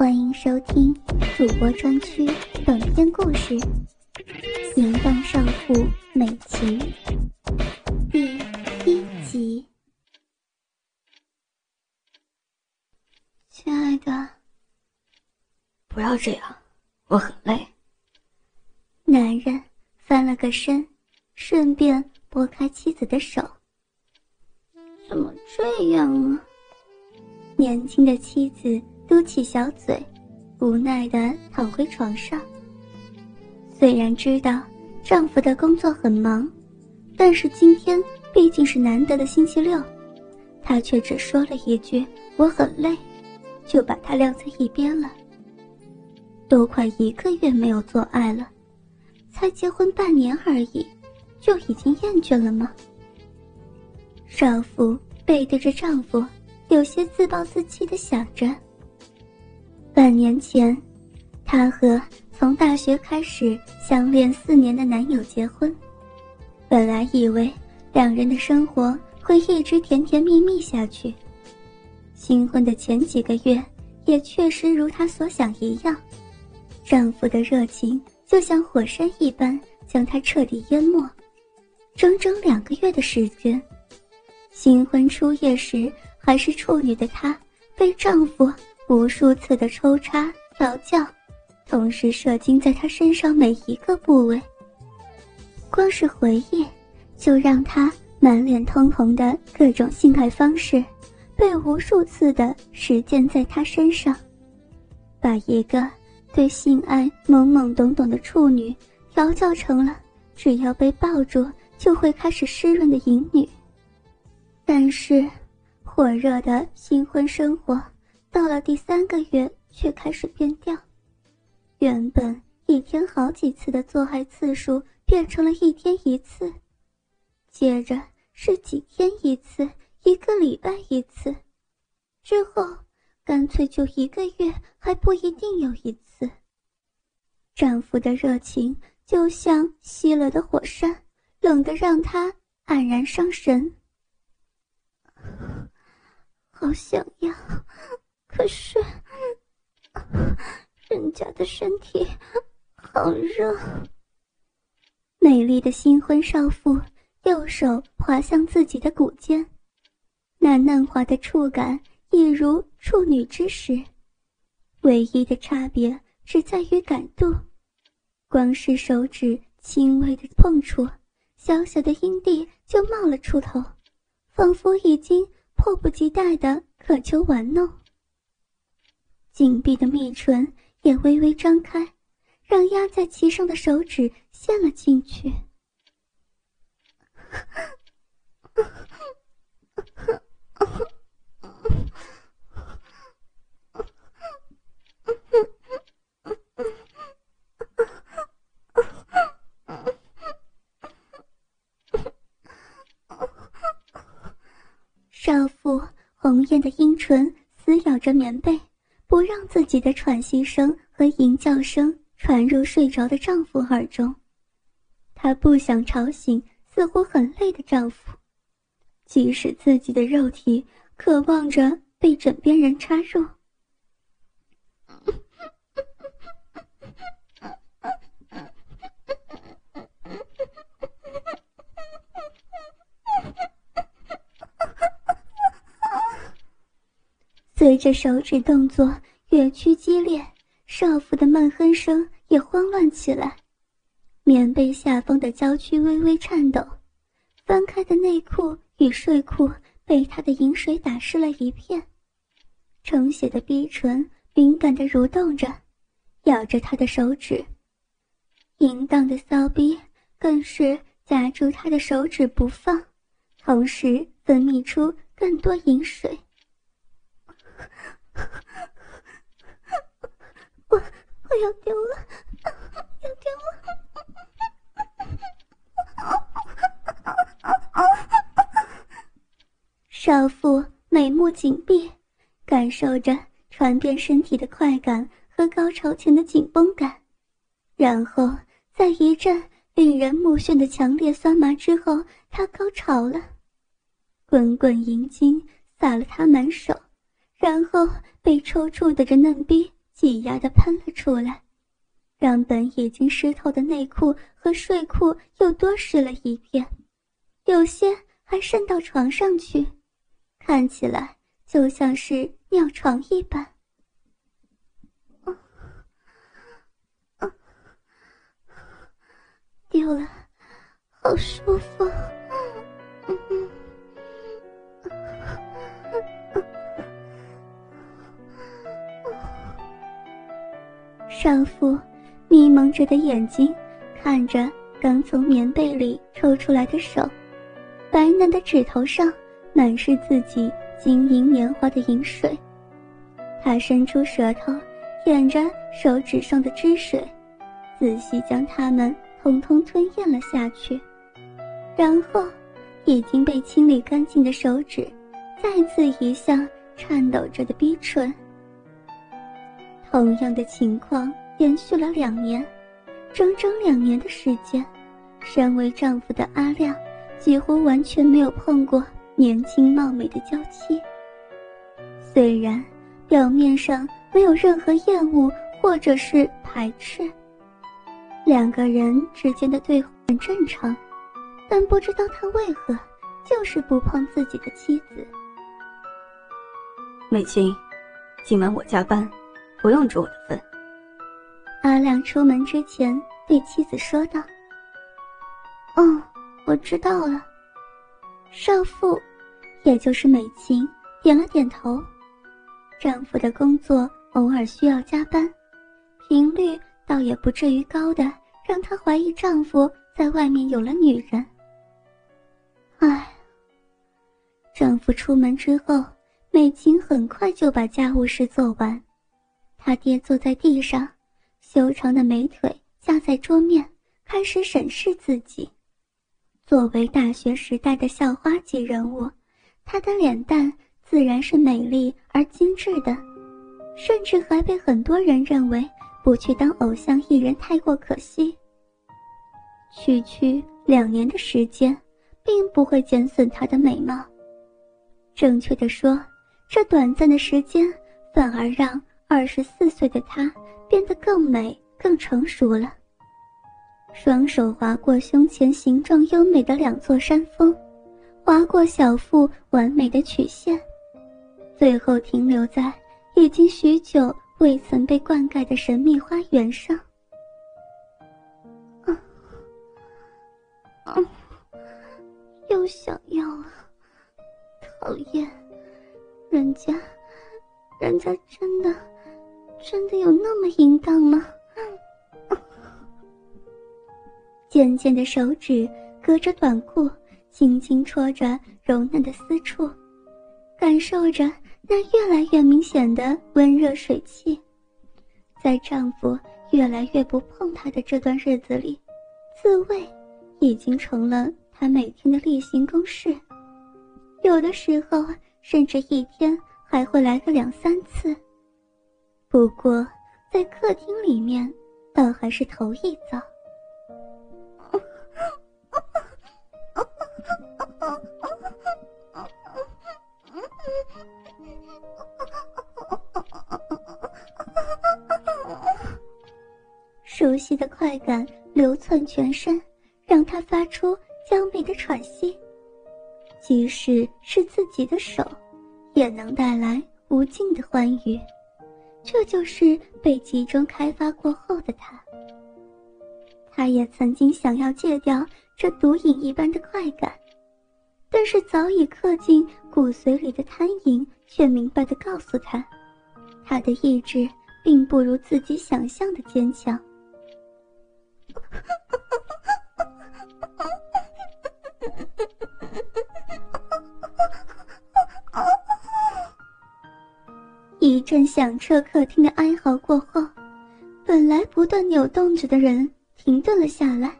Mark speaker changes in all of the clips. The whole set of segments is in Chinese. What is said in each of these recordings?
Speaker 1: 欢迎收听主播专区短篇故事《淫荡少妇美琴》第一集。亲爱的，
Speaker 2: 不要这样，我很累。
Speaker 1: 男人翻了个身，顺便拨开妻子的手。怎么这样啊？年轻的妻子嘟起小嘴，无奈地躺回床上。虽然知道丈夫的工作很忙，但是今天毕竟是难得的星期六，她却只说了一句“我很累”，就把他晾在一边了。都快一个月没有做爱了，才结婚半年而已，就已经厌倦了吗？少妇背对着丈夫，有些自暴自弃的想着。半年前，她和从大学开始相恋四年的男友结婚，本来以为两人的生活会一直甜甜蜜蜜下去。新婚的前几个月，也确实如她所想一样，丈夫的热情就像火山一般将她彻底淹没。整整两个月的时间。新婚初夜时还是处女的她，被丈夫无数次的抽插调教，同时射精在她身上每一个部位。光是回忆，就让她满脸通红的各种性爱方式，被无数次的实践在她身上，把一个对性爱懵懵懂懂的处女调教成了只要被抱住就会开始湿润的淫女。但是，火热的新婚生活到了第三个月却开始变调。原本一天好几次的做爱次数变成了一天一次，接着是几天一次，一个礼拜一次，之后干脆就一个月还不一定有一次。丈夫的热情就像熄了的火山，冷得让她黯然伤神。好想要，可是人家的身体好热。美丽的新婚少妇右手滑向自己的骨尖，那嫩滑的触感一如处女之时，唯一的差别只在于感度。光是手指轻微的碰触，小小的阴蒂就冒了出头。仿佛已经迫不及待的渴求玩弄，紧闭的蜜唇也微微张开，让压在其上的手指陷了进去。少妇红艳的阴唇撕咬着棉被，不让自己的喘息声和吟叫声传入睡着的丈夫耳中。她不想吵醒似乎很累的丈夫，即使自己的肉体渴望着被枕边人插入。随着手指动作越趋激烈，少妇的闷哼声也慌乱起来，棉被下方的娇躯微微颤抖，翻开的内裤与睡裤被她的饮水打湿了一片，成血的逼唇敏感地蠕动着，咬着他的手指，淫荡的骚逼更是夹住他的手指不放，同时分泌出更多饮水。我我要丢了，要丢了！少妇眉目紧闭，感受着传遍身体的快感和高潮前的紧绷感，然后在一阵令人目眩的强烈酸麻之后，她高潮了，滚滚银精洒了她满手。然后被抽搐的着嫩逼挤压的喷了出来，让本已经湿透的内裤和睡裤又多湿了一片，有些还渗到床上去，看起来就像是尿床一般。丢了，好舒服。少妇迷蒙着的眼睛看着刚从棉被里抽出来的手，白嫩的指头上满是自己晶莹年华的饮水。他伸出舌头舔着手指上的汁水，仔细将它们通通吞咽了下去，然后已经被清理干净的手指再次移向颤抖着的逼唇。同样的情况延续了两年，整整两年的时间，身为丈夫的阿亮几乎完全没有碰过年轻貌美的娇妻。虽然表面上没有任何厌恶或者是排斥，两个人之间的对话很正常，但不知道他为何就是不碰自己的妻子。
Speaker 2: 美琴，今晚我加班。不用煮我的份。
Speaker 1: 阿亮出门之前对妻子说道：“嗯，我知道了。”少妇，也就是美琴，点了点头。丈夫的工作偶尔需要加班，频率倒也不至于高的让她怀疑丈夫在外面有了女人。唉，丈夫出门之后，美琴很快就把家务事做完。他爹坐在地上，修长的美腿架在桌面，开始审视自己。作为大学时代的校花级人物，她的脸蛋自然是美丽而精致的，甚至还被很多人认为不去当偶像艺人太过可惜。区区两年的时间，并不会减损她的美貌。正确的说，这短暂的时间反而让。二十四岁的她变得更美、更成熟了。双手划过胸前形状优美的两座山峰，划过小腹完美的曲线，最后停留在已经许久未曾被灌溉的神秘花园上。啊，啊，又想要了，讨厌，人家，人家真的。真的有那么淫荡吗？尖尖的手指隔着短裤，轻轻戳着柔嫩的私处，感受着那越来越明显的温热水汽。在丈夫越来越不碰她的这段日子里，自慰已经成了她每天的例行公事，有的时候甚至一天还会来个两三次。不过，在客厅里面，倒还是头一遭。熟悉的快感流窜全身，让他发出娇媚的喘息。即使是自己的手，也能带来无尽的欢愉。这就是被集中开发过后的他。他也曾经想要戒掉这毒瘾一般的快感，但是早已刻进骨髓里的贪淫却明白的告诉他，他的意志并不如自己想象的坚强。阵响彻客厅的哀嚎过后，本来不断扭动着的人停顿了下来，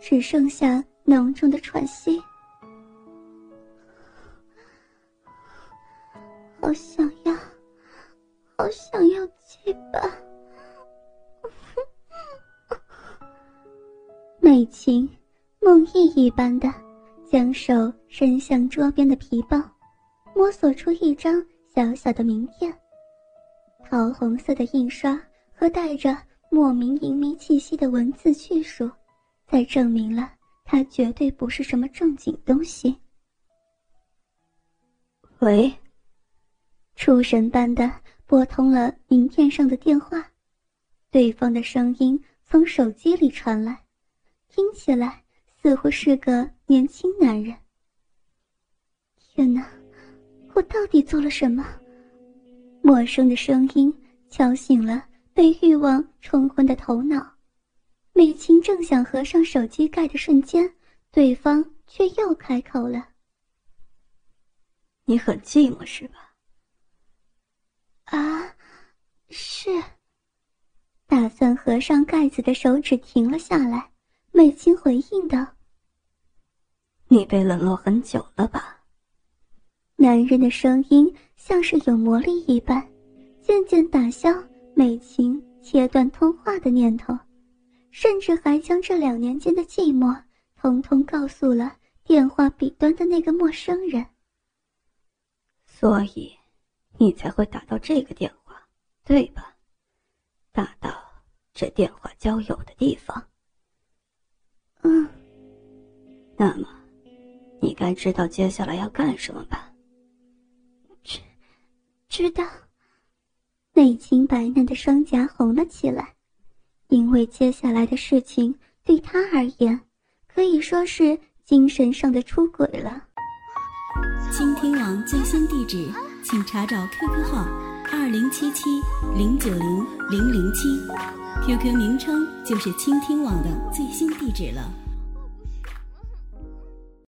Speaker 1: 只剩下浓重的喘息。好想要，好想要鸡巴！美琴梦呓一般的将手伸向桌边的皮包，摸索出一张小小的名片。桃红色的印刷和带着莫名淫靡气息的文字叙述，再证明了他绝对不是什么正经东西。
Speaker 2: 喂，
Speaker 1: 出神般的拨通了名片上的电话，对方的声音从手机里传来，听起来似乎是个年轻男人。天哪，我到底做了什么？陌生的声音敲醒了被欲望冲昏的头脑，美琴正想合上手机盖的瞬间，对方却又开口了：“
Speaker 2: 你很寂寞是吧？”“
Speaker 1: 啊，是。”打算合上盖子的手指停了下来，美琴回应道：“
Speaker 2: 你被冷落很久了吧？”
Speaker 1: 男人的声音像是有魔力一般，渐渐打消美琴切断通话的念头，甚至还将这两年间的寂寞通通告诉了电话彼端的那个陌生人。
Speaker 2: 所以，你才会打到这个电话，对吧？打到这电话交友的地方。
Speaker 1: 嗯。
Speaker 2: 那么，你该知道接下来要干什么吧？
Speaker 1: 知道，美琴白嫩的双颊红了起来，因为接下来的事情对他而言可以说是精神上的出轨了。
Speaker 3: 倾听网最新地址，请查找 QQ 号二零七七零九零零零七，QQ 名称就是倾听网的最新地址了。